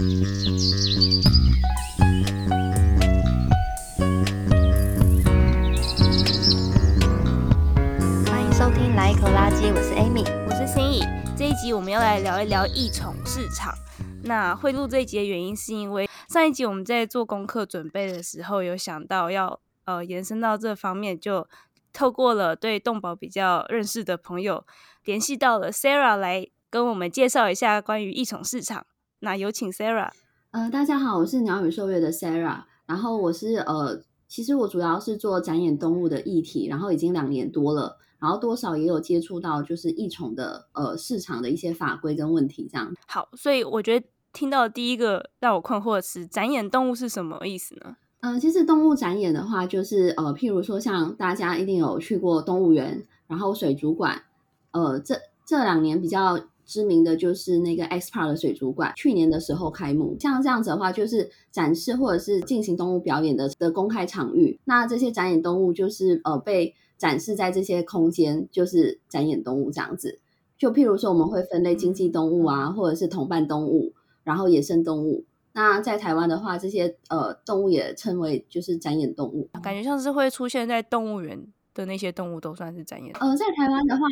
欢迎收听《来一口垃圾》，我是 Amy，我是心怡。这一集我们要来聊一聊异宠市场。那会录这一集的原因，是因为上一集我们在做功课准备的时候，有想到要呃延伸到这方面，就透过了对动保比较认识的朋友，联系到了 Sarah 来跟我们介绍一下关于异宠市场。那有请 Sarah。呃，大家好，我是鸟语兽月的 Sarah，然后我是呃，其实我主要是做展演动物的议题，然后已经两年多了。然后多少也有接触到，就是异宠的呃市场的一些法规跟问题这样。好，所以我觉得听到第一个让我困惑的是，展演动物是什么意思呢？嗯、呃，其实动物展演的话，就是呃，譬如说像大家一定有去过动物园，然后水族馆，呃，这这两年比较知名的就是那个 X Park 的水族馆，去年的时候开幕。像这样子的话，就是展示或者是进行动物表演的的公开场域。那这些展演动物就是呃被。展示在这些空间，就是展演动物这样子。就譬如说，我们会分类经济动物啊，或者是同伴动物，然后野生动物。那在台湾的话，这些呃动物也称为就是展演动物。感觉像是会出现在动物园的那些动物都算是展演。呃，在台湾的话，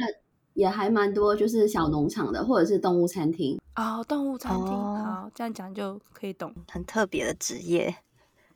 也还蛮多，就是小农场的，或者是动物餐厅。哦，动物餐厅，哦、好，这样讲就可以懂，很特别的职业。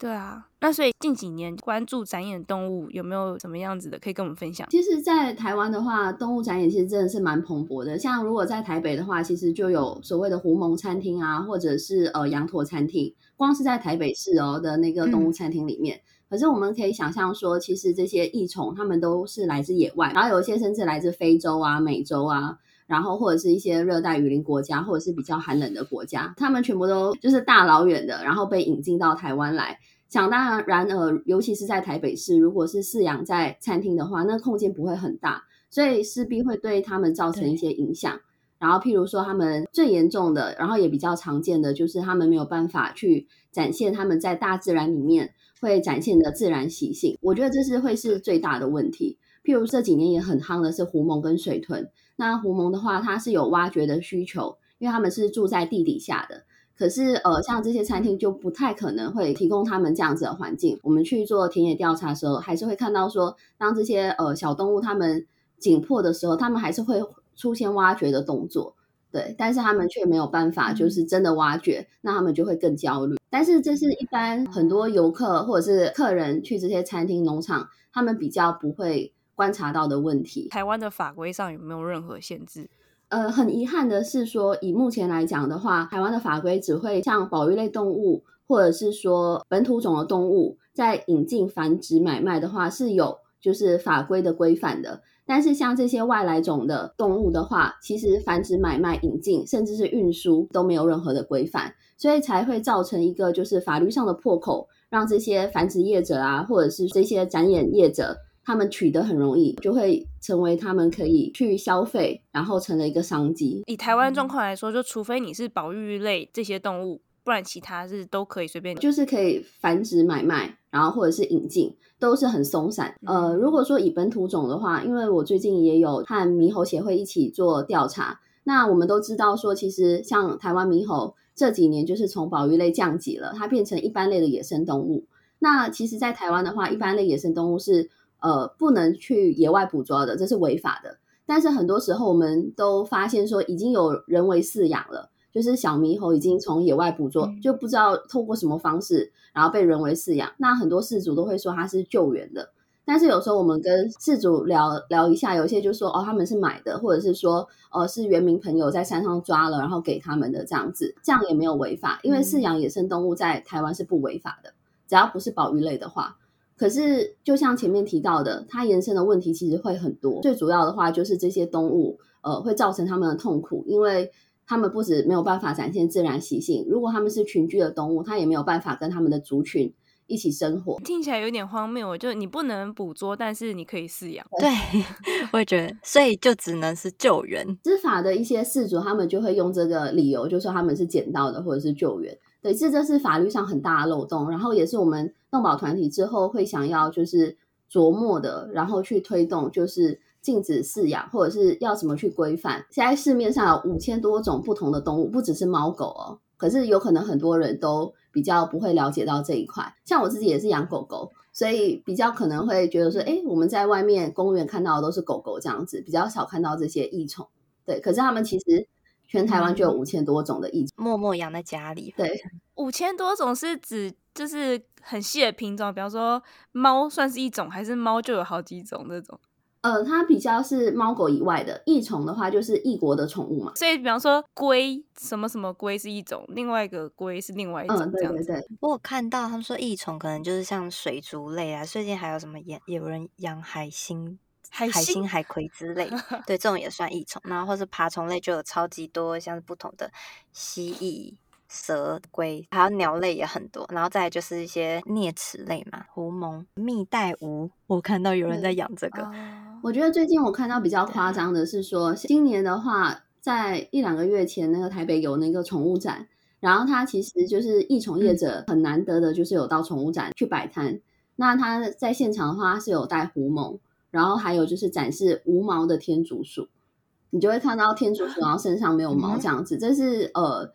对啊，那所以近几年关注展演动物有没有什么样子的可以跟我们分享？其实，在台湾的话，动物展演其实真的是蛮蓬勃的。像如果在台北的话，其实就有所谓的狐獴餐厅啊，或者是呃羊驼餐厅。光是在台北市哦的那个动物餐厅里面，嗯、可是我们可以想象说，其实这些异宠它们都是来自野外，然后有一些甚至来自非洲啊、美洲啊。然后或者是一些热带雨林国家，或者是比较寒冷的国家，他们全部都就是大老远的，然后被引进到台湾来。想当然，然而，尤其是在台北市，如果是饲养在餐厅的话，那空间不会很大，所以势必会对他们造成一些影响。然后，譬如说，他们最严重的，然后也比较常见的，就是他们没有办法去展现他们在大自然里面会展现的自然习性。我觉得这是会是最大的问题。譬如这几年也很夯的是狐獴跟水豚。那狐獴的话，它是有挖掘的需求，因为他们是住在地底下的。可是，呃，像这些餐厅就不太可能会提供他们这样子的环境。我们去做田野调查的时候，还是会看到说，当这些呃小动物它们紧迫的时候，他们还是会出现挖掘的动作，对。但是他们却没有办法，就是真的挖掘，那他们就会更焦虑。但是这是一般很多游客或者是客人去这些餐厅、农场，他们比较不会。观察到的问题，台湾的法规上有没有任何限制？呃，很遗憾的是说，以目前来讲的话，台湾的法规只会像保育类动物，或者是说本土种的动物，在引进、繁殖、买卖的话是有就是法规的规范的。但是像这些外来种的动物的话，其实繁殖、买卖、引进，甚至是运输都没有任何的规范，所以才会造成一个就是法律上的破口，让这些繁殖业者啊，或者是这些展演业者。他们取得很容易，就会成为他们可以去消费，然后成了一个商机。以台湾状况来说，就除非你是保育类这些动物，不然其他是都可以随便，就是可以繁殖买卖，然后或者是引进，都是很松散。呃，如果说以本土种的话，因为我最近也有和猕猴协会一起做调查，那我们都知道说，其实像台湾猕猴这几年就是从保育类降级了，它变成一般类的野生动物。那其实，在台湾的话，一般类野生动物是。呃，不能去野外捕捉的，这是违法的。但是很多时候，我们都发现说，已经有人为饲养了，就是小猕猴已经从野外捕捉，嗯、就不知道透过什么方式，然后被人为饲养。那很多饲主都会说它是救援的，但是有时候我们跟饲主聊聊一下，有些就说哦，他们是买的，或者是说呃是原民朋友在山上抓了，然后给他们的这样子，这样也没有违法，因为饲养野生动物在台湾是不违法的，只要不是保育类的话。可是，就像前面提到的，它延伸的问题其实会很多。最主要的话就是这些动物，呃，会造成他们的痛苦，因为他们不止没有办法展现自然习性，如果他们是群居的动物，它也没有办法跟他们的族群一起生活。听起来有点荒谬，就你不能捕捉，但是你可以饲养。对，我也觉得，所以就只能是救援。执法的一些事主，他们就会用这个理由，就说他们是捡到的或者是救援。对，这这是法律上很大的漏洞，然后也是我们动保团体之后会想要就是琢磨的，然后去推动，就是禁止饲养或者是要怎么去规范。现在市面上有五千多种不同的动物，不只是猫狗哦，可是有可能很多人都比较不会了解到这一块。像我自己也是养狗狗，所以比较可能会觉得说，哎，我们在外面公园看到的都是狗狗这样子，比较少看到这些异宠。对，可是他们其实全台湾就有五千多种的异宠，默默养在家里。对，五千多种是指就是很细的品种，比方说猫算是一种，还是猫就有好几种那种？呃，它比较是猫狗以外的异虫的话，就是异国的宠物嘛。所以，比方说龟，什么什么龟是一种，另外一个龟是另外一种，这样子。嗯，对对对。我有看到他们说异虫可能就是像水族类啊，最近还有什么养有人养海星、海星、海葵之类，对，这种也算异虫。然后或是爬虫类就有超级多，像是不同的蜥蜴。蛇龟，还有鸟类也很多，然后再就是一些啮齿类嘛，狐獴、蜜袋鼯，我看到有人在养这个。我觉得最近我看到比较夸张的是说，今年的话，在一两个月前，那个台北有那个宠物展，然后它其实就是益宠业者很难得的，就是有到宠物展去摆摊。嗯、那他在现场的话是有带狐獴，然后还有就是展示无毛的天竺鼠，你就会看到天竺鼠然后身上没有毛这样子，嗯、这是呃。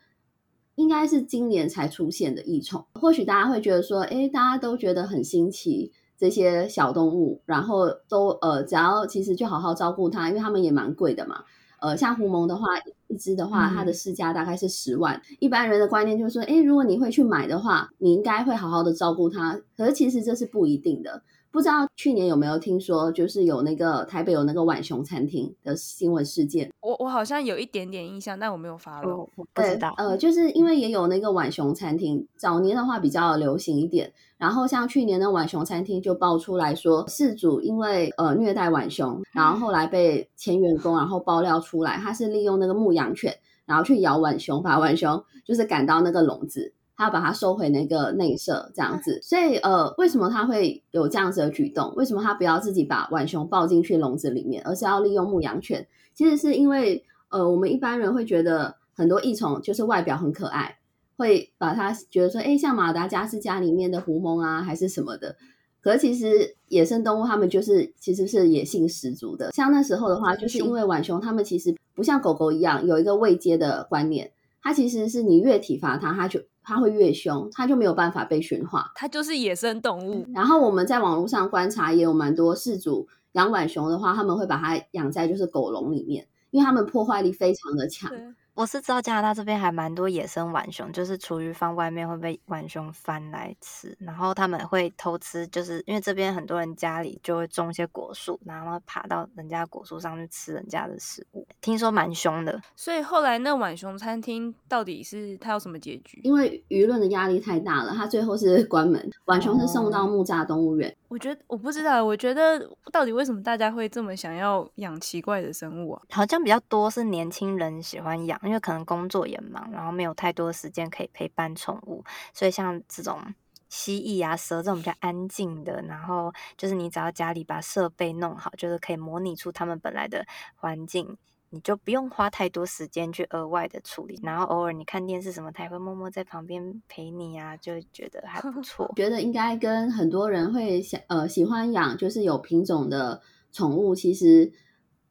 应该是今年才出现的异宠，或许大家会觉得说，诶，大家都觉得很新奇，这些小动物，然后都呃，只要其实就好好照顾它，因为它们也蛮贵的嘛。呃，像狐獴的话，一只的话，它的市价大概是十万。嗯、一般人的观念就是说，诶，如果你会去买的话，你应该会好好的照顾它。可是其实这是不一定的。不知道去年有没有听说，就是有那个台北有那个浣熊餐厅的新闻事件。我我好像有一点点印象，但我没有发了。我不知道。呃，就是因为也有那个浣熊餐厅，早年的话比较流行一点。然后像去年的浣熊餐厅就爆出来说，事主因为呃虐待浣熊，然后后来被前员工然后爆料出来，他是利用那个牧羊犬，然后去咬浣熊，把浣熊就是赶到那个笼子。他要把它收回那个内舍，这样子，所以呃，为什么他会有这样子的举动？为什么他不要自己把浣熊抱进去笼子里面，而是要利用牧羊犬？其实是因为呃，我们一般人会觉得很多异虫就是外表很可爱，会把它觉得说，哎，像马达加斯加里面的狐獴啊，还是什么的。可是其实野生动物它们就是其实是野性十足的。像那时候的话，就是因为浣熊它们其实不像狗狗一样有一个未接的观念，它其实是你越体罚它，它就它会越凶，它就没有办法被驯化。它就是野生动物。然后我们在网络上观察，也有蛮多饲主养浣熊的话，他们会把它养在就是狗笼里面，因为它们破坏力非常的强。我是知道加拿大这边还蛮多野生浣熊，就是厨余放外面会被浣熊翻来吃，然后他们会偷吃，就是因为这边很多人家里就会种一些果树，然后爬到人家果树上去吃人家的食物，听说蛮凶的。所以后来那浣熊餐厅到底是它有什么结局？因为舆论的压力太大了，它最后是关门，浣熊是送到木栅动物园。我觉得我不知道，我觉得到底为什么大家会这么想要养奇怪的生物啊？好像比较多是年轻人喜欢养，因为可能工作也忙，然后没有太多时间可以陪伴宠物，所以像这种蜥蜴啊、蛇这种比较安静的，然后就是你只要家里把设备弄好，就是可以模拟出它们本来的环境。你就不用花太多时间去额外的处理，然后偶尔你看电视什么，他也会默默在旁边陪你啊，就觉得还不 错。觉得应该跟很多人会想呃喜欢养就是有品种的宠物，其实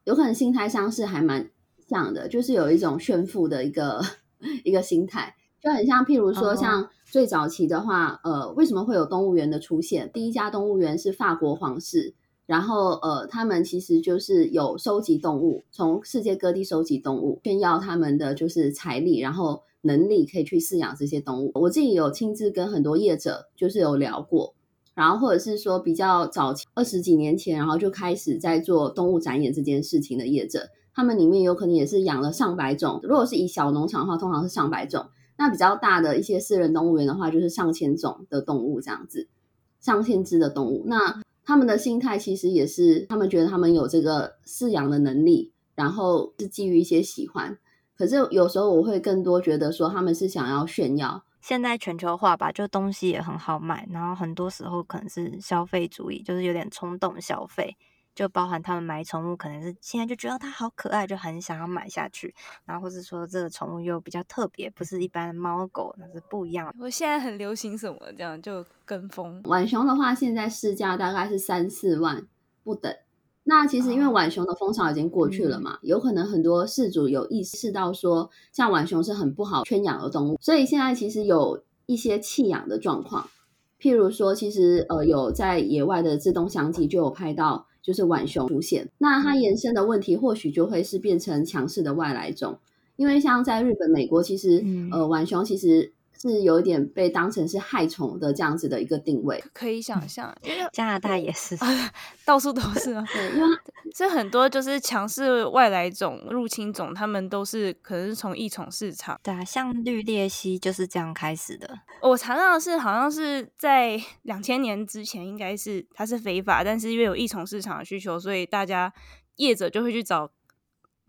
有可能心态上是还蛮像的，就是有一种炫富的一个 一个心态，就很像譬如说像最早期的话，呃，为什么会有动物园的出现？第一家动物园是法国皇室。然后，呃，他们其实就是有收集动物，从世界各地收集动物，炫耀他们的就是财力，然后能力可以去饲养这些动物。我自己有亲自跟很多业者就是有聊过，然后或者是说比较早期二十几年前，然后就开始在做动物展演这件事情的业者，他们里面有可能也是养了上百种。如果是以小农场的话，通常是上百种；那比较大的一些私人动物园的话，就是上千种的动物这样子，上千只的动物。那他们的心态其实也是，他们觉得他们有这个饲养的能力，然后是基于一些喜欢。可是有时候我会更多觉得说，他们是想要炫耀。现在全球化吧，就东西也很好买，然后很多时候可能是消费主义，就是有点冲动消费。就包含他们买宠物，可能是现在就觉得它好可爱，就很想要买下去。然后或是说这个宠物又比较特别，不是一般的猫狗，那是不一样的。我现在很流行什么这样就跟风。浣熊的话，现在市价大概是三四万不等。那其实因为浣熊的风潮已经过去了嘛，有可能很多事主有意识到说，像浣熊是很不好圈养的动物，所以现在其实有一些弃养的状况。譬如说，其实呃有在野外的自动相机就有拍到，就是浣熊出现。那它延伸的问题或许就会是变成强势的外来种，因为像在日本、美国，其实呃浣熊其实。是有一点被当成是害虫的这样子的一个定位，可以想象，因为加拿大也是，到处都是啊。对，因为 所以很多就是强势外来种、入侵种，他们都是可能是从异宠市场。对啊，像绿鬣蜥就是这样开始的。我查到的是，好像是在两千年之前，应该是它是非法，但是因为有异宠市场的需求，所以大家业者就会去找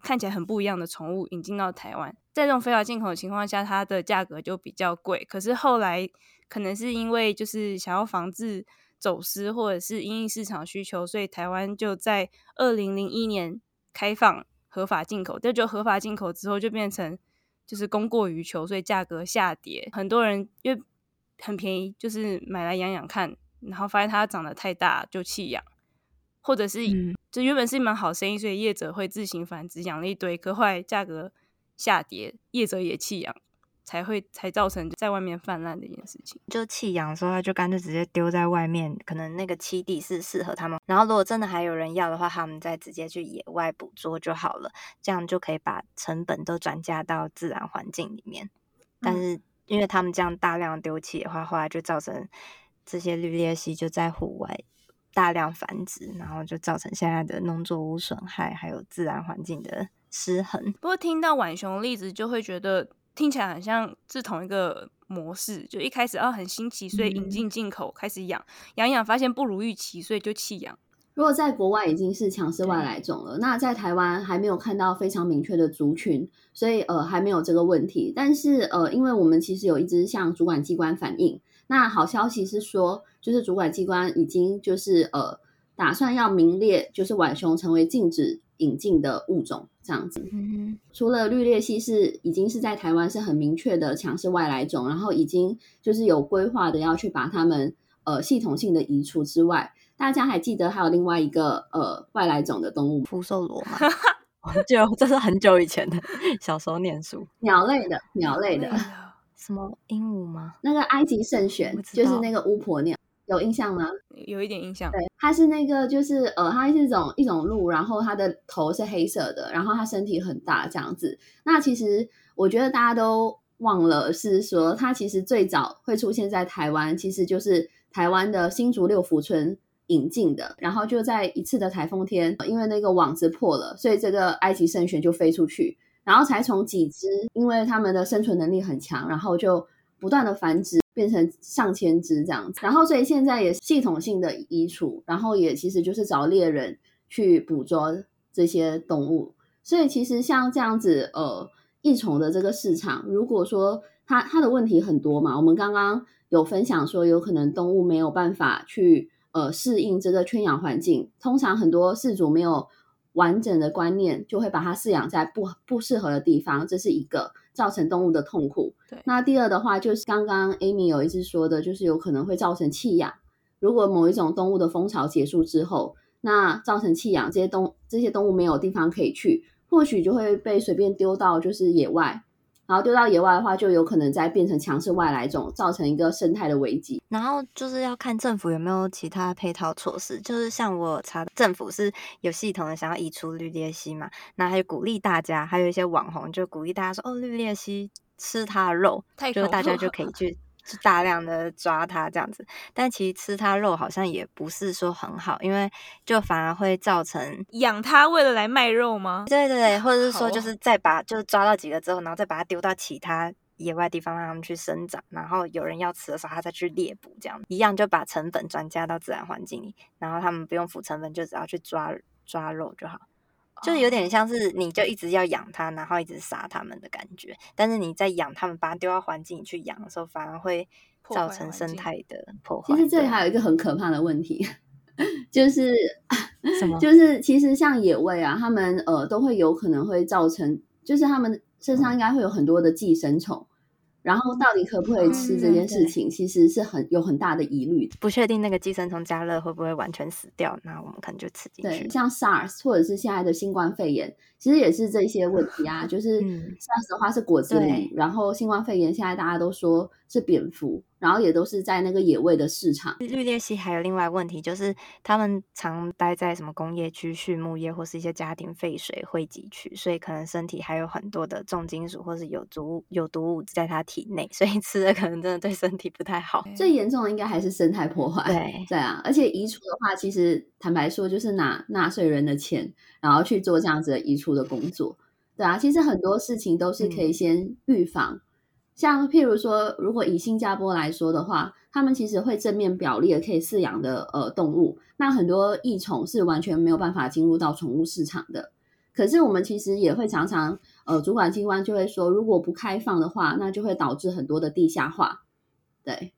看起来很不一样的宠物引进到台湾。在这种非法进口的情况下，它的价格就比较贵。可是后来可能是因为就是想要防治走私，或者是因应市场需求，所以台湾就在二零零一年开放合法进口。但就合法进口之后，就变成就是供过于求，所以价格下跌。很多人因为很便宜，就是买来养养看，然后发现它长得太大就弃养，或者是就原本是一门好生意，所以业者会自行繁殖养了一堆，可后来价格。下跌，业者也弃养，才会才造成在外面泛滥的一件事情。就弃养的时候，他就干脆直接丢在外面，可能那个栖地是适合他们。然后如果真的还有人要的话，他们再直接去野外捕捉就好了，这样就可以把成本都转嫁到自然环境里面。但是因为他们这样大量丢弃的话，后来就造成这些绿鬣蜥就在户外大量繁殖，然后就造成现在的农作物损害，还有自然环境的。失衡。不过听到浣熊的例子，就会觉得听起来很像是同一个模式。就一开始啊很新奇，所以引进进口开始养，养养发现不如预期，所以就弃养。如果在国外已经是强势外来种了，那在台湾还没有看到非常明确的族群，所以呃还没有这个问题。但是呃，因为我们其实有一直向主管机关反映，那好消息是说，就是主管机关已经就是呃打算要名列，就是浣熊成为禁止引进的物种这样子，嗯，除了绿鬣蜥是已经是在台湾是很明确的强势外来种，然后已经就是有规划的要去把它们呃系统性的移除之外，大家还记得还有另外一个呃外来种的动物福寿螺吗？就这是很久以前的，小时候念书，鸟类的鸟类的什么鹦鹉吗？那个埃及圣选就是那个巫婆鸟。有印象吗？有一点印象。对，它是那个，就是呃，它是一种一种鹿，然后它的头是黑色的，然后它身体很大这样子。那其实我觉得大家都忘了，是说它其实最早会出现在台湾，其实就是台湾的新竹六福村引进的。然后就在一次的台风天，因为那个网子破了，所以这个埃及圣䴉就飞出去，然后才从几只，因为它们的生存能力很强，然后就不断的繁殖。变成上千只这样子，然后所以现在也系统性的移除，然后也其实就是找猎人去捕捉这些动物。所以其实像这样子，呃，异宠的这个市场，如果说它它的问题很多嘛，我们刚刚有分享说，有可能动物没有办法去呃适应这个圈养环境，通常很多饲主没有完整的观念，就会把它饲养在不不适合的地方，这是一个造成动物的痛苦。对，那第二的话，就是刚刚 Amy 有一次说的，就是有可能会造成弃养。如果某一种动物的蜂巢结束之后，那造成弃养，这些动这些动物没有地方可以去，或许就会被随便丢到就是野外。然后丢到野外的话，就有可能再变成强势外来种，造成一个生态的危机。然后就是要看政府有没有其他配套措施。就是像我查，政府是有系统的想要移除绿鬣蜥嘛，那还有鼓励大家，还有一些网红就鼓励大家说，哦，绿鬣蜥吃它的肉，就是大家就可以去。是大量的抓它这样子，但其实吃它肉好像也不是说很好，因为就反而会造成养它为了来卖肉吗？对对对，或者是说就是再把就是抓到几个之后，然后再把它丢到其他野外地方让它们去生长，然后有人要吃的时候，它再去猎捕，这样一样就把成本转嫁到自然环境里，然后他们不用付成本，就只要去抓抓肉就好。就是有点像是你就一直要养它，然后一直杀它们的感觉。但是你在养它们，把它丢到环境里去养的时候，反而会造成生态的破坏。其实这里还有一个很可怕的问题，就是什么？就是其实像野味啊，它们呃都会有可能会造成，就是它们身上应该会有很多的寄生虫。然后到底可不可以吃这件事情，其实是很有很大的疑虑。不确定那个寄生虫加热会不会完全死掉，那我们可能就吃进去。对，像 SARS 或者是现在的新冠肺炎，其实也是这些问题啊。就是 SARS 的话是果子狸，然后新冠肺炎现在大家都说是蝙蝠。然后也都是在那个野味的市场。绿鬣蜥还有另外问题，就是他们常待在什么工业区、畜牧业或是一些家庭废水汇集区，所以可能身体还有很多的重金属或是有毒有毒物在它体内，所以吃的可能真的对身体不太好。最严重的应该还是生态破坏。对对啊，而且移除的话，其实坦白说就是拿纳税人的钱，然后去做这样子的移除的工作。对啊，其实很多事情都是可以先预防。嗯像譬如说，如果以新加坡来说的话，他们其实会正面表列可以饲养的呃动物，那很多异宠是完全没有办法进入到宠物市场的。可是我们其实也会常常呃，主管机关就会说，如果不开放的话，那就会导致很多的地下化。对，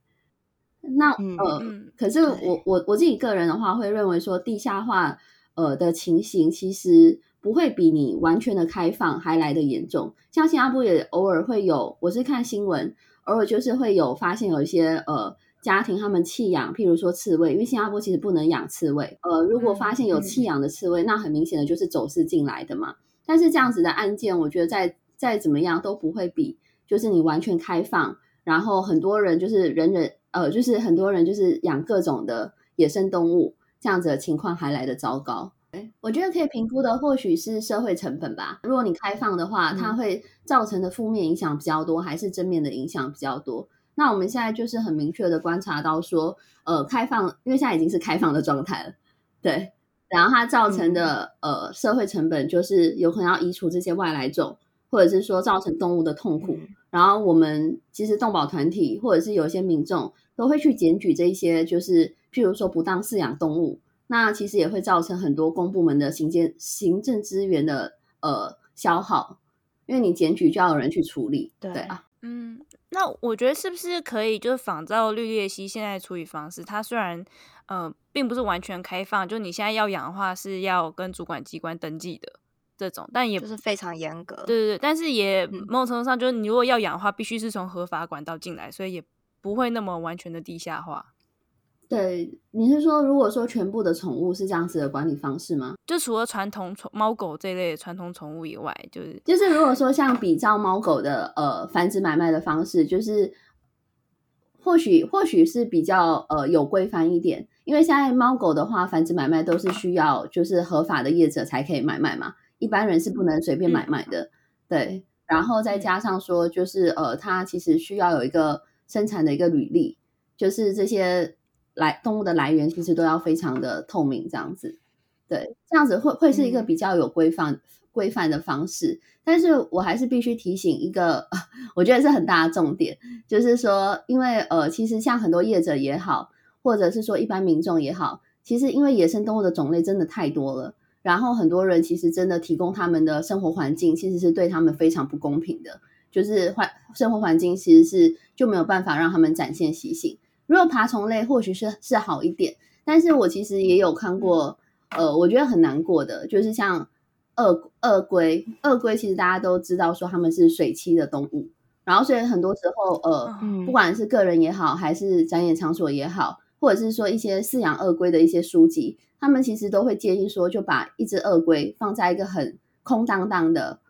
那呃，可是我我我自己个人的话，会认为说地下化呃的情形其实。不会比你完全的开放还来得严重。像新加坡也偶尔会有，我是看新闻，偶尔就是会有发现有一些呃家庭他们弃养，譬如说刺猬，因为新加坡其实不能养刺猬。呃，如果发现有弃养的刺猬，那很明显的就是走私进来的嘛。但是这样子的案件，我觉得再再怎么样都不会比就是你完全开放，然后很多人就是人人呃就是很多人就是养各种的野生动物这样子的情况还来得糟糕。我觉得可以评估的或许是社会成本吧。如果你开放的话，它会造成的负面影响比较多，还是正面的影响比较多？那我们现在就是很明确的观察到说，呃，开放，因为现在已经是开放的状态了，对。然后它造成的呃社会成本就是有可能要移除这些外来种，或者是说造成动物的痛苦。然后我们其实动保团体或者是有一些民众都会去检举这一些，就是譬如说不当饲养动物。那其实也会造成很多公部门的行政行政资源的呃消耗，因为你检举就要有人去处理，对，对啊，嗯，那我觉得是不是可以就是仿照绿鬣蜥现在处理方式？它虽然呃并不是完全开放，就你现在要养的话是要跟主管机关登记的这种，但也不是非常严格，对对对，但是也某种程度上就是你如果要养的话，必须是从合法管道进来，所以也不会那么完全的地下化。对，你是说，如果说全部的宠物是这样子的管理方式吗？就除了传统宠猫狗这类的传统宠物以外，就是就是如果说像比照猫狗的呃繁殖买卖的方式，就是或许或许是比较呃有规范一点，因为现在猫狗的话繁殖买卖都是需要就是合法的业者才可以买卖嘛，一般人是不能随便买卖的。嗯、对，然后再加上说就是呃它其实需要有一个生产的一个履历，就是这些。来动物的来源其实都要非常的透明，这样子，对，这样子会会是一个比较有规范、嗯、规范的方式。但是我还是必须提醒一个，我觉得是很大的重点，就是说，因为呃，其实像很多业者也好，或者是说一般民众也好，其实因为野生动物的种类真的太多了，然后很多人其实真的提供他们的生活环境，其实是对他们非常不公平的，就是环生活环境其实是就没有办法让他们展现习性。如果爬虫类或许是是好一点，但是我其实也有看过，呃，我觉得很难过的，就是像鳄鳄龟，鳄龟其实大家都知道说它们是水栖的动物，然后所以很多时候，呃，不管是个人也好，还是展演场所也好，或者是说一些饲养鳄龟的一些书籍，他们其实都会建议说，就把一只鳄龟放在一个很空荡荡的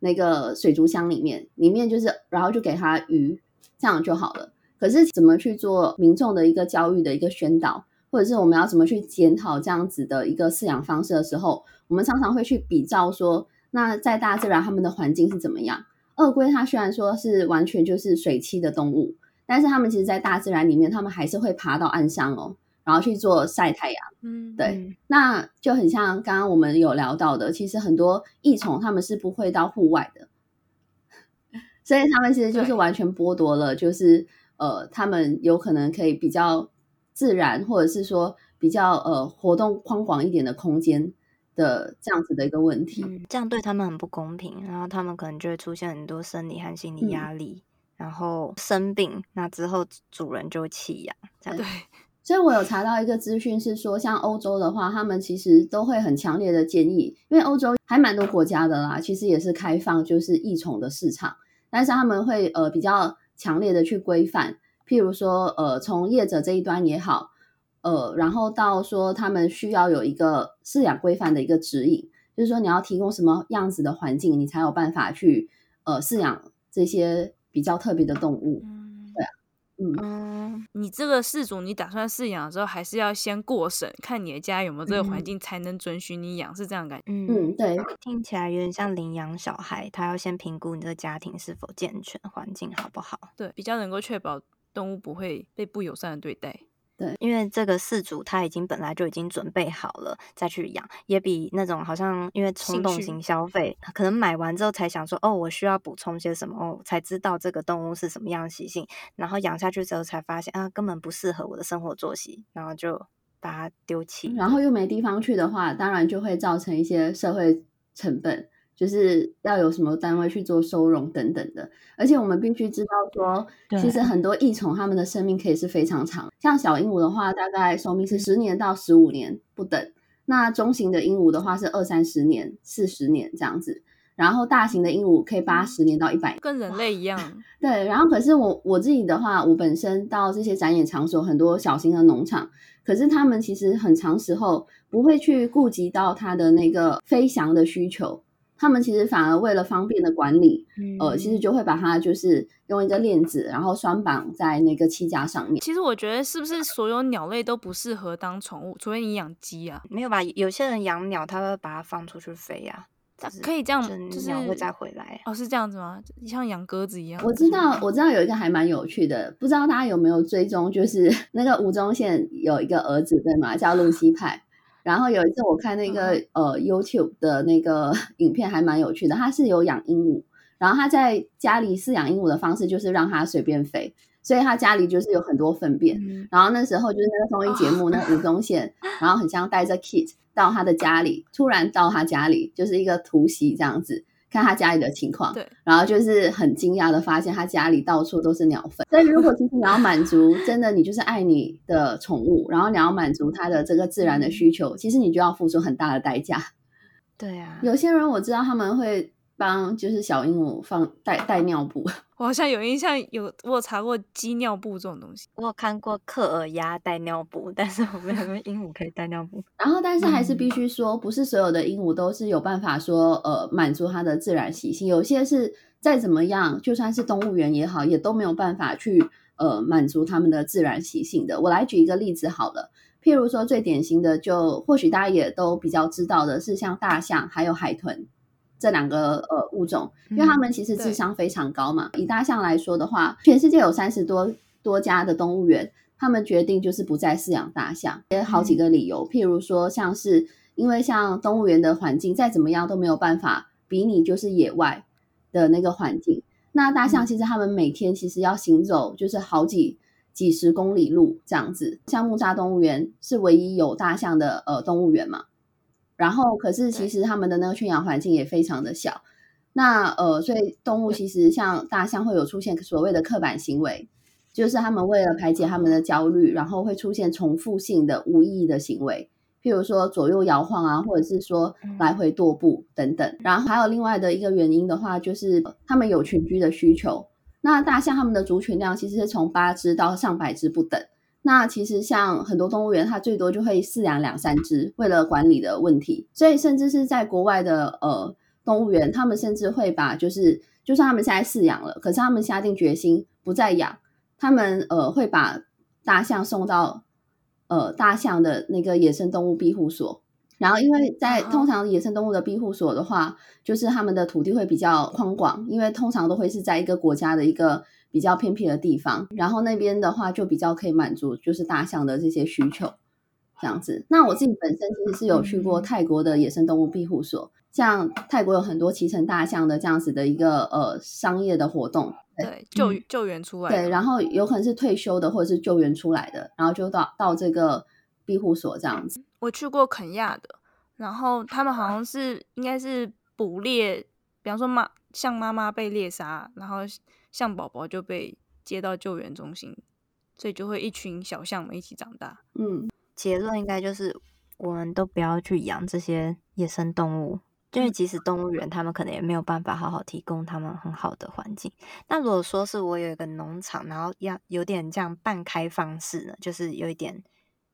那个水族箱里面，里面就是然后就给它鱼，这样就好了。可是怎么去做民众的一个教育的一个宣导，或者是我们要怎么去检讨这样子的一个饲养方式的时候，我们常常会去比照说，那在大自然他们的环境是怎么样？鳄龟它虽然说是完全就是水栖的动物，但是他们其实，在大自然里面，他们还是会爬到岸上哦，然后去做晒太阳。嗯，对，那就很像刚刚我们有聊到的，其实很多益虫他们是不会到户外的，所以他们其实就是完全剥夺了，就是。呃，他们有可能可以比较自然，或者是说比较呃活动宽广一点的空间的这样子的一个问题。嗯，这样对他们很不公平，然后他们可能就会出现很多生理和心理压力，嗯，然后生病，那之后主人就会弃养。这样对，所以我有查到一个资讯是说，像欧洲的话，他们其实都会很强烈的建议，因为欧洲还蛮多国家的啦，其实也是开放就是益虫的市场，但是他们会呃比较。强烈的去规范，譬如说，呃，从业者这一端也好，呃，然后到说他们需要有一个饲养规范的一个指引，就是说你要提供什么样子的环境，你才有办法去呃饲养这些比较特别的动物。嗯，嗯，你这个饲主，你打算饲养的时候，还是要先过审，看你的家有没有这个环境，才能准许你养，嗯、是这样感觉？嗯，对，听起来有点像领养小孩，他要先评估你这个家庭是否健全，环境好不好？对，比较能够确保动物不会被不友善的对待。对，因为这个饲主他已经本来就已经准备好了再去养，也比那种好像因为冲动型。消费，可能买完之后才想说哦，我需要补充些什么哦，才知道这个动物是什么样的习性，然后养下去之后才发现啊，根本不适合我的生活作息，然后就把它丢弃，然后又没地方去的话，当然就会造成一些社会成本。就是要有什么单位去做收容等等的，而且我们必须知道说，其实很多异宠它们的生命可以是非常长，像小鹦鹉的话，大概寿命是十年到十五年不等，那中型的鹦鹉的话是二三十年、四十年这样子，然后大型的鹦鹉可以八十年到一百，跟人类一样。对，然后可是我我自己的话，我本身到这些展演场所，很多小型的农场，可是他们其实很长时候不会去顾及到它的那个飞翔的需求。他们其实反而为了方便的管理，嗯、呃，其实就会把它就是用一个链子，然后拴绑在那个栖架上面。其实我觉得是不是所有鸟类都不适合当宠物？除非你养鸡啊，没有吧？有些人养鸟，他会把它放出去飞呀、啊，可以这样，就是鸟会再回来。哦，是这样子吗？像养鸽子一样？我知道，我知道有一个还蛮有趣的，不知道大家有没有追踪？就是 那个吴宗宪有一个儿子对吗？叫露西派。然后有一次我看那个、嗯、呃 YouTube 的那个 影片还蛮有趣的，他是有养鹦鹉，然后他在家里饲养鹦鹉的方式就是让它随便飞，所以他家里就是有很多粪便。嗯、然后那时候就是那个综艺节目，哦、那吴宗宪，然后很像带着 Kit 到他的家里，突然到他家里就是一个突袭这样子。看他家里的情况，对，然后就是很惊讶的发现他家里到处都是鸟粪。所以如果其实你要满足，真的你就是爱你的宠物，然后你要满足它的这个自然的需求，其实你就要付出很大的代价。对啊，有些人我知道他们会。帮就是小鹦鹉放带带尿布，我好像有印象，有我有查过鸡尿布这种东西，我有看过克尔鸭带尿布，但是我没有说鹦鹉可以带尿布。然后，但是还是必须说，不是所有的鹦鹉都是有办法说呃满足它的自然习性，有些是再怎么样，就算是动物园也好，也都没有办法去呃满足它们的自然习性的。我来举一个例子好了，譬如说最典型的就，就或许大家也都比较知道的是，像大象还有海豚。这两个呃物种，因为它们其实智商非常高嘛。嗯、以大象来说的话，全世界有三十多多家的动物园，他们决定就是不再饲养大象，也有好几个理由。嗯、譬如说，像是因为像动物园的环境再怎么样都没有办法比拟就是野外的那个环境。那大象其实他们每天其实要行走就是好几几十公里路这样子。像木栅动物园是唯一有大象的呃动物园嘛。然后，可是其实他们的那个圈养环境也非常的小，那呃，所以动物其实像大象会有出现所谓的刻板行为，就是他们为了排解他们的焦虑，然后会出现重复性的无意义的行为，譬如说左右摇晃啊，或者是说来回踱步等等。然后还有另外的一个原因的话，就是他们有群居的需求。那大象他们的族群量其实是从八只到上百只不等。那其实像很多动物园，它最多就会饲养两三只，为了管理的问题。所以甚至是在国外的呃动物园，他们甚至会把就是，就算他们现在饲养了，可是他们下定决心不再养，他们呃会把大象送到呃大象的那个野生动物庇护所。然后因为在通常野生动物的庇护所的话，就是他们的土地会比较宽广，因为通常都会是在一个国家的一个。比较偏僻的地方，然后那边的话就比较可以满足就是大象的这些需求，这样子。那我自己本身其实是有去过泰国的野生动物庇护所，像泰国有很多骑乘大象的这样子的一个呃商业的活动，对，对救救援出来的，对，然后有可能是退休的或者是救援出来的，然后就到到这个庇护所这样子。我去过肯亚的，然后他们好像是应该是捕猎，比方说妈象妈妈被猎杀，然后。象宝宝就被接到救援中心，所以就会一群小象们一起长大。嗯，结论应该就是我们都不要去养这些野生动物，因为即使动物园，他们可能也没有办法好好提供他们很好的环境。那如果说是我有一个农场，然后要有点这样半开放式呢，就是有一点。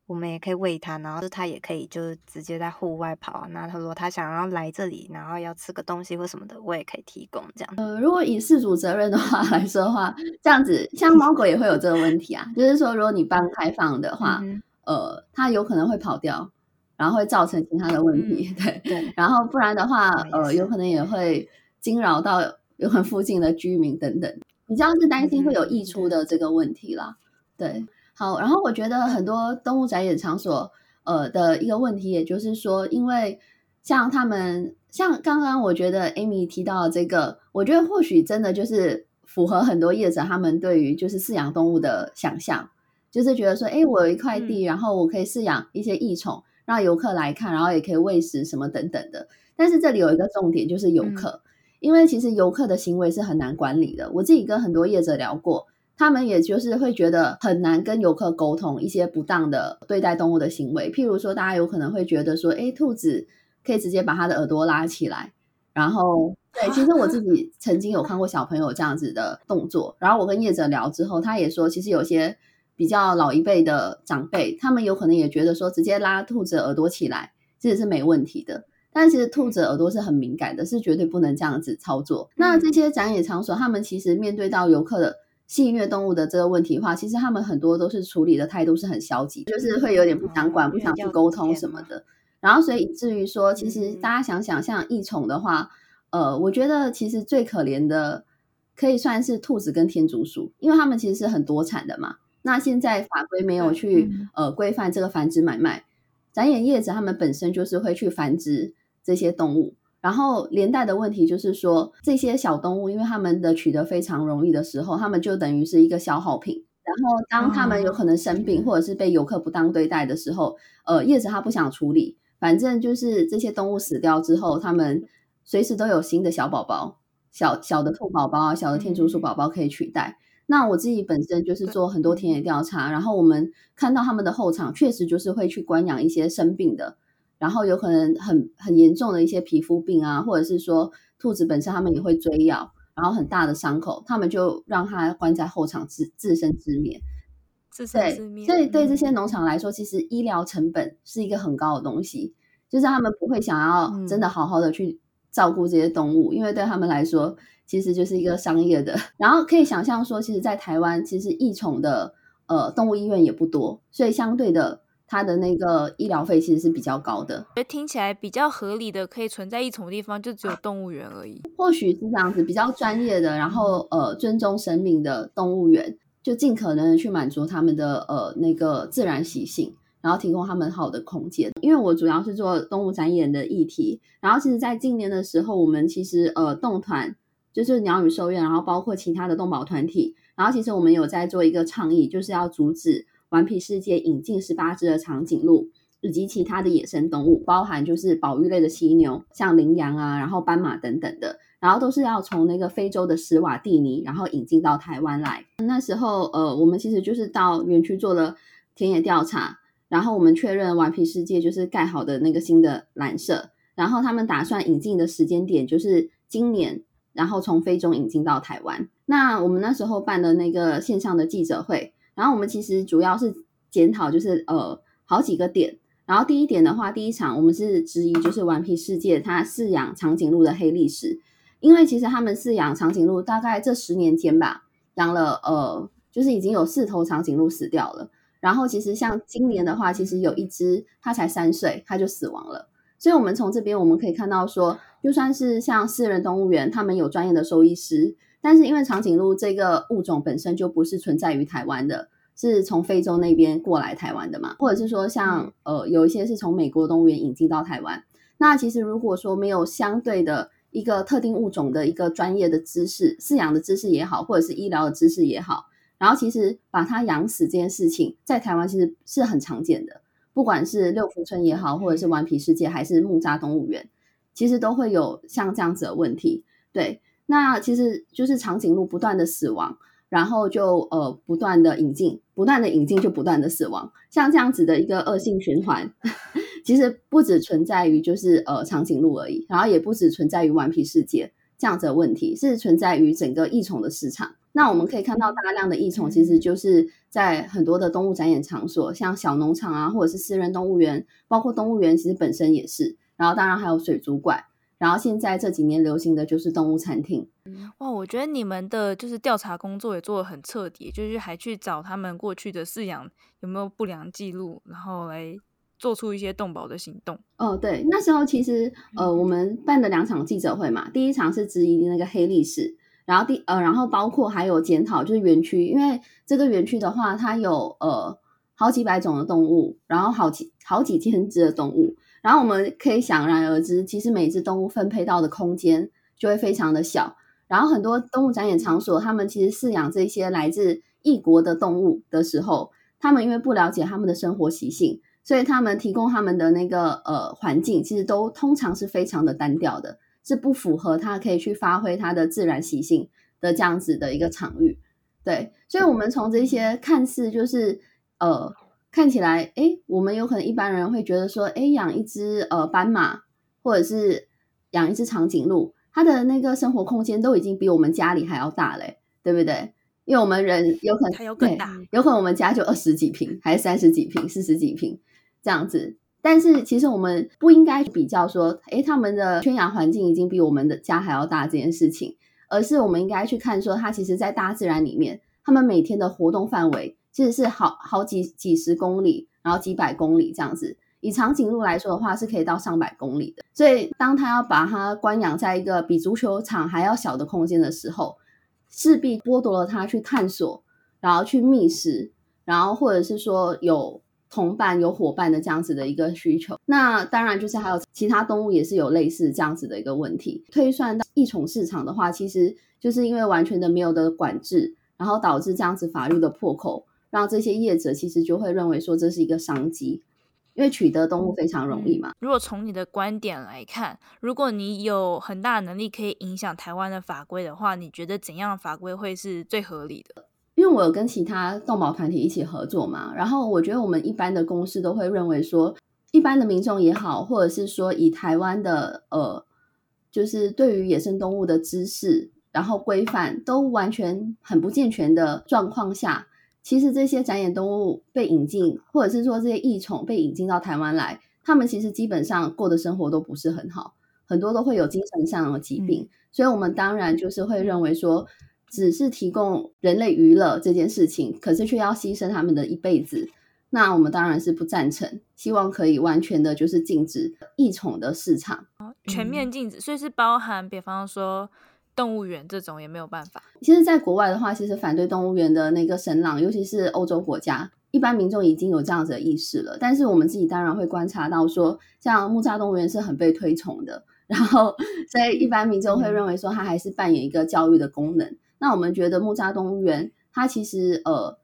我们也可以喂它，然后它也可以就是直接在户外跑啊。那他说他想要来这里，然后要吃个东西或什么的，我也可以提供这样。呃，如果以事主责任的话 来说的话，这样子像猫狗也会有这个问题啊，就是说如果你半开放的话，嗯、呃，它有可能会跑掉，然后会造成其他的问题。嗯、对对，然后不然的话，呃，有可能也会惊扰到有可能附近的居民等等，你这样是担心会有溢出的这个问题啦。嗯、对。好，然后我觉得很多动物展演场所，呃的一个问题，也就是说，因为像他们，像刚刚我觉得 Amy 提到这个，我觉得或许真的就是符合很多业者他们对于就是饲养动物的想象，就是觉得说，哎，我有一块地，然后我可以饲养一些异宠，让游客来看，然后也可以喂食什么等等的。但是这里有一个重点，就是游客，因为其实游客的行为是很难管理的。我自己跟很多业者聊过。他们也就是会觉得很难跟游客沟通一些不当的对待动物的行为，譬如说，大家有可能会觉得说，哎，兔子可以直接把它的耳朵拉起来，然后，对，其实我自己曾经有看过小朋友这样子的动作，然后我跟业者聊之后，他也说，其实有些比较老一辈的长辈，他们有可能也觉得说，直接拉兔子耳朵起来，其实是没问题的，但其实兔子耳朵是很敏感的，是绝对不能这样子操作。那这些展演场所，他们其实面对到游客的。戏谑动物的这个问题的话，其实他们很多都是处理的态度是很消极，就是会有点不想管、不想去沟通什么的。然后，所以以至于说，其实大家想想，像异宠的话，呃，我觉得其实最可怜的可以算是兔子跟天竺鼠，因为他们其实是很多产的嘛。那现在法规没有去呃规范这个繁殖买卖，展演业者他们本身就是会去繁殖这些动物。然后连带的问题就是说，这些小动物，因为它们的取得非常容易的时候，它们就等于是一个消耗品。然后当它们有可能生病，或者是被游客不当对待的时候，呃，叶子他不想处理，反正就是这些动物死掉之后，它们随时都有新的小宝宝，小小的兔宝宝啊，小的天竺鼠宝宝可以取代。那我自己本身就是做很多田野调查，然后我们看到他们的后场确实就是会去关养一些生病的。然后有可能很很严重的一些皮肤病啊，或者是说兔子本身它们也会追咬，然后很大的伤口，他们就让它关在后场自自生自灭。自生自灭。所以对这些农场来说，其实医疗成本是一个很高的东西，就是他们不会想要真的好好的去照顾这些动物，嗯、因为对他们来说，其实就是一个商业的。然后可以想象说，其实，在台湾其实异宠的呃动物医院也不多，所以相对的。它的那个医疗费其实是比较高的，觉得听起来比较合理的，可以存在一种地方就只有动物园而已。或许是这样子，比较专业的，然后呃尊重生命的动物园，就尽可能的去满足他们的呃那个自然习性，然后提供他们好的空间。因为我主要是做动物展演的议题，然后其实在近年的时候，我们其实呃动团就是鸟语兽院，然后包括其他的动保团体，然后其实我们有在做一个倡议，就是要阻止。顽皮世界引进十八只的长颈鹿以及其他的野生动物，包含就是保育类的犀牛，像羚羊啊，然后斑马等等的，然后都是要从那个非洲的史瓦蒂尼，然后引进到台湾来。那时候，呃，我们其实就是到园区做了田野调查，然后我们确认顽皮世界就是盖好的那个新的蓝舍，然后他们打算引进的时间点就是今年，然后从非洲引进到台湾。那我们那时候办的那个线上的记者会。然后我们其实主要是检讨，就是呃好几个点。然后第一点的话，第一场我们是质疑，就是顽皮世界它饲养长颈鹿的黑历史。因为其实他们饲养长颈鹿大概这十年间吧，养了呃，就是已经有四头长颈鹿死掉了。然后其实像今年的话，其实有一只它才三岁，它就死亡了。所以我们从这边我们可以看到说，就算是像私人动物园，他们有专业的兽医师。但是因为长颈鹿这个物种本身就不是存在于台湾的，是从非洲那边过来台湾的嘛，或者是说像呃有一些是从美国动物园引进到台湾。那其实如果说没有相对的一个特定物种的一个专业的知识，饲养的知识也好，或者是医疗的知识也好，然后其实把它养死这件事情，在台湾其实是很常见的，不管是六福村也好，或者是顽皮世界还是木栅动物园，其实都会有像这样子的问题，对。那其实就是长颈鹿不断的死亡，然后就呃不断的引进，不断的引进就不断的死亡，像这样子的一个恶性循环。其实不只存在于就是呃长颈鹿而已，然后也不只存在于顽皮世界这样子的问题，是存在于整个异宠的市场。那我们可以看到大量的异宠，其实就是在很多的动物展演场所，像小农场啊，或者是私人动物园，包括动物园，其实本身也是。然后当然还有水族馆，然后现在这几年流行的就是动物餐厅。哇，我觉得你们的就是调查工作也做得很彻底，就是还去找他们过去的饲养有没有不良记录，然后来做出一些动保的行动。哦，对，那时候其实呃，我们办的两场记者会嘛，第一场是质疑那个黑历史。然后第呃，然后包括还有检讨，就是园区，因为这个园区的话，它有呃好几百种的动物，然后好几好几千只的动物，然后我们可以想然而知，其实每只动物分配到的空间就会非常的小。然后很多动物展演场所，他们其实饲养这些来自异国的动物的时候，他们因为不了解他们的生活习性，所以他们提供他们的那个呃环境，其实都通常是非常的单调的。是不符合它可以去发挥它的自然习性的这样子的一个场域，对，所以，我们从这些看似就是呃看起来，哎，我们有可能一般人会觉得说，哎，养一只呃斑马或者是养一只长颈鹿，它的那个生活空间都已经比我们家里还要大嘞，对不对？因为我们人有可能还有更大，有可能我们家就二十几平，还是三十几平、四十几平这样子。但是其实我们不应该比较说，诶，他们的圈养环境已经比我们的家还要大这件事情，而是我们应该去看说，它其实，在大自然里面，他们每天的活动范围其实是好好几几十公里，然后几百公里这样子。以长颈鹿来说的话，是可以到上百公里的。所以，当他要把它关养在一个比足球场还要小的空间的时候，势必剥夺了它去探索，然后去觅食，然后或者是说有。同伴有伙伴的这样子的一个需求，那当然就是还有其他动物也是有类似这样子的一个问题。推算到异宠市场的话，其实就是因为完全的没有的管制，然后导致这样子法律的破口，让这些业者其实就会认为说这是一个商机，因为取得动物非常容易嘛。如果从你的观点来看，如果你有很大的能力可以影响台湾的法规的话，你觉得怎样的法规会是最合理的？因为我有跟其他动保团体一起合作嘛，然后我觉得我们一般的公司都会认为说，一般的民众也好，或者是说以台湾的呃，就是对于野生动物的知识，然后规范都完全很不健全的状况下，其实这些展演动物被引进，或者是说这些异宠被引进到台湾来，他们其实基本上过的生活都不是很好，很多都会有精神上的疾病，嗯、所以我们当然就是会认为说。只是提供人类娱乐这件事情，可是却要牺牲他们的一辈子，那我们当然是不赞成。希望可以完全的，就是禁止异宠的市场，全面禁止。所以是包含，比方说动物园这种也没有办法。其实，在国外的话，其实反对动物园的那个声浪，尤其是欧洲国家，一般民众已经有这样子的意识了。但是我们自己当然会观察到说，说像木栅动物园是很被推崇的，然后所以一般民众会认为说，它还是扮演一个教育的功能。那我们觉得木栅动物园，它其实呃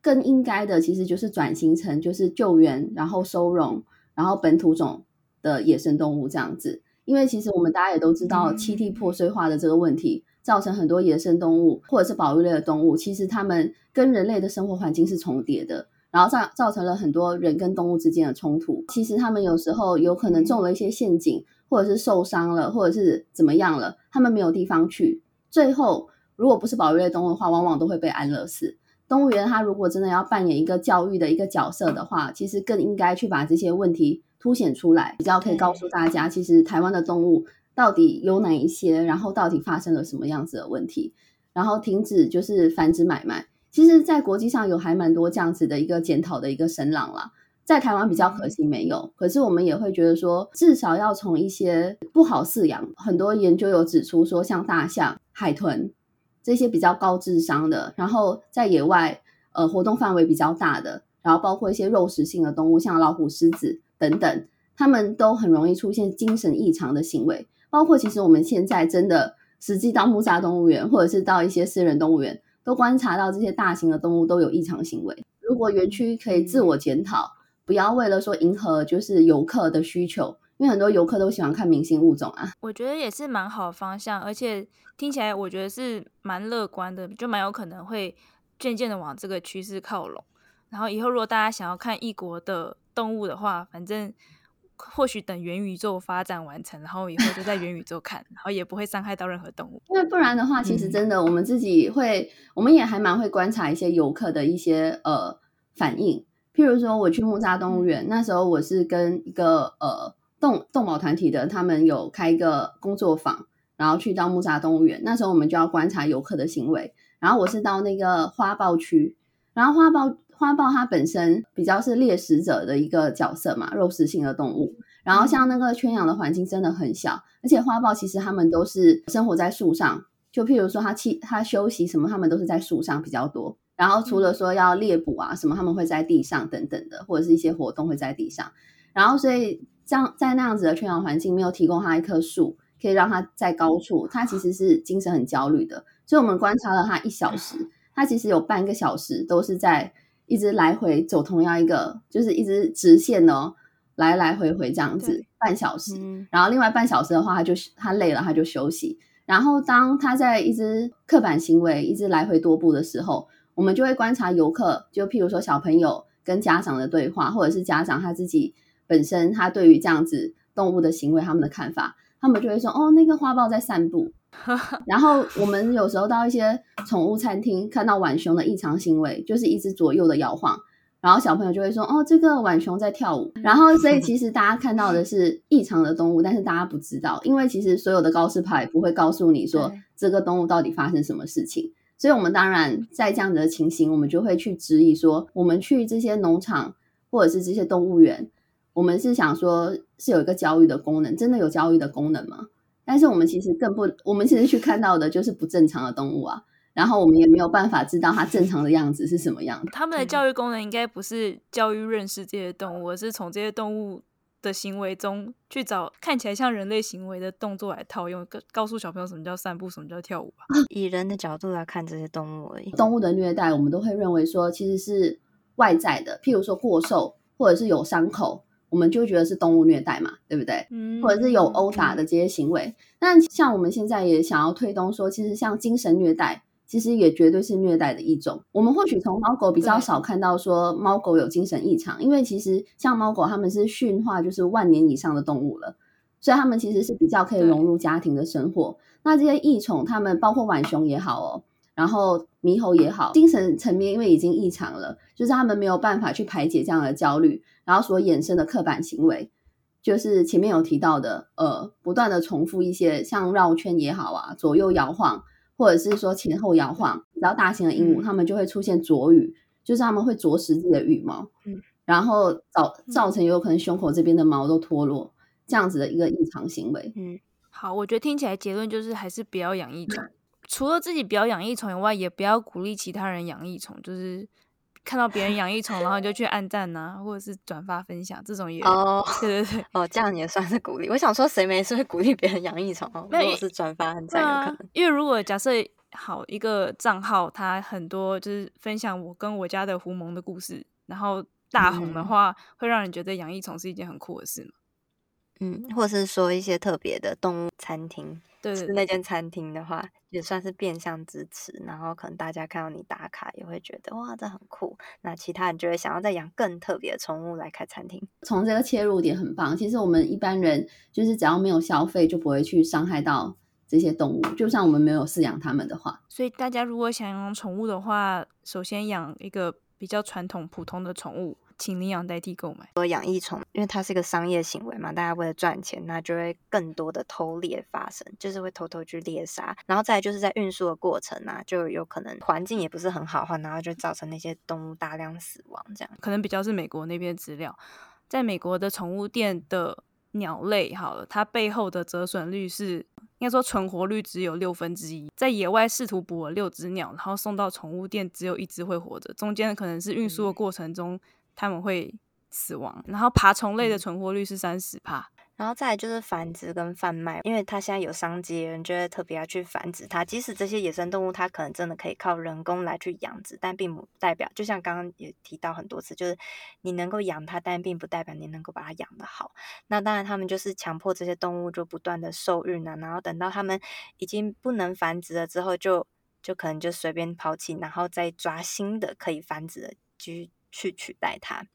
更应该的，其实就是转型成就是救援，然后收容，然后本土种的野生动物这样子。因为其实我们大家也都知道，栖地破碎化的这个问题，造成很多野生动物或者是保育类的动物，其实它们跟人类的生活环境是重叠的，然后造造成了很多人跟动物之间的冲突。其实他们有时候有可能中了一些陷阱，或者是受伤了，或者是怎么样了，他们没有地方去，最后。如果不是保育类动物的话，往往都会被安乐死。动物园它如果真的要扮演一个教育的一个角色的话，其实更应该去把这些问题凸显出来，比较可以告诉大家，其实台湾的动物到底有哪一些，然后到底发生了什么样子的问题，然后停止就是繁殖买卖。其实，在国际上有还蛮多这样子的一个检讨的一个声浪啦，在台湾比较可惜没有。可是我们也会觉得说，至少要从一些不好饲养，很多研究有指出说，像大象、海豚。这些比较高智商的，然后在野外呃活动范围比较大的，然后包括一些肉食性的动物，像老虎、狮子等等，他们都很容易出现精神异常的行为。包括其实我们现在真的实际到木栅动物园，或者是到一些私人动物园，都观察到这些大型的动物都有异常行为。如果园区可以自我检讨，不要为了说迎合就是游客的需求。因为很多游客都喜欢看明星物种啊，我觉得也是蛮好方向，而且听起来我觉得是蛮乐观的，就蛮有可能会渐渐的往这个趋势靠拢。然后以后如果大家想要看异国的动物的话，反正或许等元宇宙发展完成，然后以后就在元宇宙看，然后也不会伤害到任何动物。因为不然的话，其实真的我们自己会，嗯、我们也还蛮会观察一些游客的一些呃反应。譬如说，我去木栅动物园，那时候我是跟一个呃动动保团体的，他们有开一个工作坊，然后去到木栅动物园，那时候我们就要观察游客的行为。然后我是到那个花豹区，然后花豹。花豹它本身比较是猎食者的一个角色嘛，肉食性的动物。然后像那个圈养的环境真的很小，而且花豹其实它们都是生活在树上，就譬如说它栖它休息什么，它们都是在树上比较多。然后除了说要猎捕啊什么，他们会在地上等等的，或者是一些活动会在地上。然后所以这样在那样子的圈养环境没有提供它一棵树，可以让它在高处，它其实是精神很焦虑的。所以我们观察了它一小时，它其实有半个小时都是在。一直来回走同样一个，就是一直直线哦，来来回回这样子半小时，嗯，然后另外半小时的话，他就他累了，他就休息。然后当他在一直刻板行为，一直来回踱步的时候，我们就会观察游客，就譬如说小朋友跟家长的对话，或者是家长他自己本身他对于这样子动物的行为他们的看法，他们就会说哦，那个花豹在散步。然后我们有时候到一些宠物餐厅，看到浣熊的异常行为，就是一直左右的摇晃，然后小朋友就会说：“哦，这个浣熊在跳舞。”然后所以其实大家看到的是异常的动物，但是大家不知道，因为其实所有的告示牌不会告诉你说这个动物到底发生什么事情。所以我们当然在这样的情形，我们就会去质疑说：我们去这些农场或者是这些动物园，我们是想说是有一个教育的功能，真的有教育的功能吗？但是我们其实更不，我们其实去看到的就是不正常的动物啊，然后我们也没有办法知道它正常的样子是什么样子。他们的教育功能应该不是教育认识这些动物，而是从这些动物的行为中去找看起来像人类行为的动作来套用，告告诉小朋友什么叫散步，什么叫跳舞吧。以人的角度来看这些动物而已。动物的虐待，我们都会认为说其实是外在的，譬如说过瘦或者是有伤口。我们就觉得是动物虐待嘛，对不对？嗯，或者是有殴打的这些行为。那像我们现在也想要推动说，其实像精神虐待，其实也绝对是虐待的一种。我们或许从猫狗比较少看到说猫狗有精神异常，因为其实像猫狗它们是驯化就是万年以上的动物了，所以它们其实是比较可以融入家庭的生活。那这些异宠，它们包括浣熊也好哦。然后猕猴也好，精神层面因为已经异常了，就是他们没有办法去排解这样的焦虑，然后所衍生的刻板行为，就是前面有提到的，呃，不断的重复一些像绕圈也好啊，左右摇晃，或者是说前后摇晃，然后大型的鹦鹉，它们就会出现啄羽，就是它们会啄食自己的羽毛，嗯，然后造造成有可能胸口这边的毛都脱落，这样子的一个异常行为。嗯，好，我觉得听起来结论就是还是不要养异宠。除了自己不要养异宠以外，也不要鼓励其他人养异宠。就是看到别人养一虫，然后就去按赞呐、啊，或者是转发分享，这种也哦，对对对，哦，这样也算是鼓励。我想说，谁没事会鼓励别人养异宠哦？如果是转发按赞，有可能、啊。因为如果假设好一个账号，它很多就是分享我跟我家的狐獴的故事，然后大红的话，嗯、会让人觉得养一虫是一件很酷的事嘛？嗯，或是说一些特别的动物餐厅，对，是那间餐厅的话，也算是变相支持。然后可能大家看到你打卡，也会觉得哇，这很酷。那其他人就会想要再养更特别的宠物来开餐厅。从这个切入点很棒。其实我们一般人就是只要没有消费，就不会去伤害到这些动物。就算我们没有饲养它们的话，所以大家如果想养宠物的话，首先养一个比较传统普通的宠物。请领养代替购买。说养异宠，因为它是一个商业行为嘛，大家为了赚钱，那就会更多的偷猎发生，就是会偷偷去猎杀。然后再来就是在运输的过程啊，就有可能环境也不是很好的话，然后就造成那些动物大量死亡。这样可能比较是美国那边资料，在美国的宠物店的鸟类，好了，它背后的折损率是应该说存活率只有六分之一。在野外试图捕了六只鸟，然后送到宠物店，只有一只会活着，中间可能是运输的过程中。嗯他们会死亡，然后爬虫类的存活率是三十趴，然后再来就是繁殖跟贩卖，因为它现在有商机，人就会特别要去繁殖它。即使这些野生动物，它可能真的可以靠人工来去养殖，但并不代表，就像刚刚也提到很多次，就是你能够养它，但并不代表你能够把它养得好。那当然，他们就是强迫这些动物就不断的受孕啊，然后等到他们已经不能繁殖了之后就，就就可能就随便抛弃，然后再抓新的可以繁殖的，去去取代它，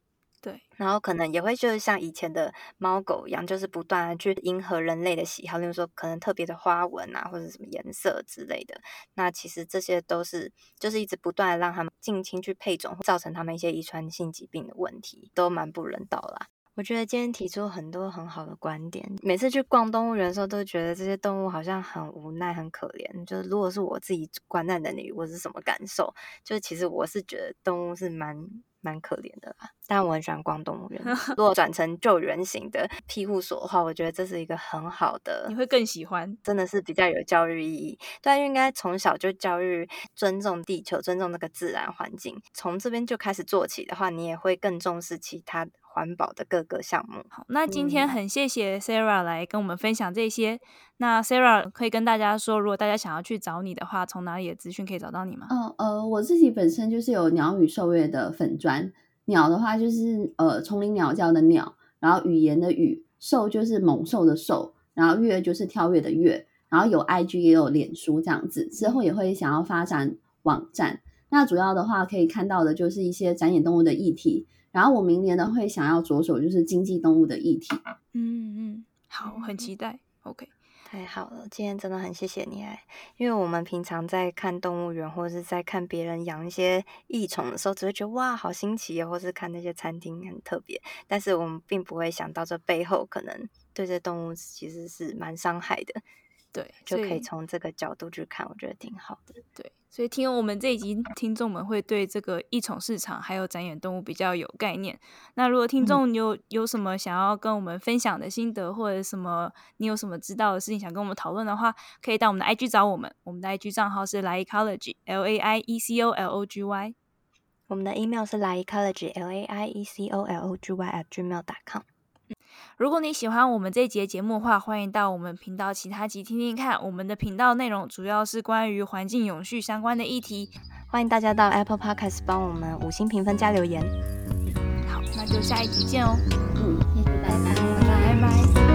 对，然后可能也会就是像以前的猫狗一样，就是不断的去迎合人类的喜好，例如说可能特别的花纹啊，或者什么颜色之类的。那其实这些都是就是一直不断的让他们近亲去配种，造成他们一些遗传性疾病的问题，都蛮不人道啦。我觉得今天提出很多很好的观点。每次去逛动物园的时候，都觉得这些动物好像很无奈、很可怜。就是如果是我自己观在那里，我是什么感受？就是其实我是觉得动物是蛮蛮可怜的啦。但我很喜欢逛动物园。如果转成救援型的庇护所的话，我觉得这是一个很好的。你会更喜欢？真的是比较有教育意义。对，应该从小就教育尊重地球、尊重那个自然环境。从这边就开始做起的话，你也会更重视其他环保的各个项目。好，那今天很谢谢 Sarah 来跟我们分享这些。嗯、那 Sarah 可以跟大家说，如果大家想要去找你的话，从哪里的资讯可以找到你吗？嗯呃，我自己本身就是有鸟语兽乐的粉砖，鸟的话就是呃丛林鸟叫的鸟，然后语言的语，兽就是猛兽的兽，然后乐就是跳跃的乐，然后有 IG 也有脸书这样子，之后也会想要发展网站。那主要的话可以看到的就是一些展演动物的议题。然后我明年呢会想要着手就是经济动物的议题。嗯嗯，好，很期待。OK，太好了，今天真的很谢谢你哎，因为我们平常在看动物园或者是在看别人养一些异宠的时候，只会觉得哇好新奇哦，或是看那些餐厅很特别，但是我们并不会想到这背后可能对这动物其实是蛮伤害的。对，就可以从这个角度去看，我觉得挺好的。对，所以听我们这一集，听众们会对这个异宠市场还有展演动物比较有概念。那如果听众有、嗯、有什么想要跟我们分享的心得，或者什么你有什么知道的事情想跟我们讨论的话，可以到我们的 IG 找我们。我们的 IG 账号是 Laiecology，L A I E C O L O G Y。我们的 email 是 Laiecology，L A I E C O L O G Y at gmail.com。如果你喜欢我们这一节节目的话，欢迎到我们频道其他集听听看。我们的频道内容主要是关于环境永续相关的议题，欢迎大家到 Apple Podcast 帮我们五星评分加留言。好，那就下一集见哦。嗯，拜拜。拜拜。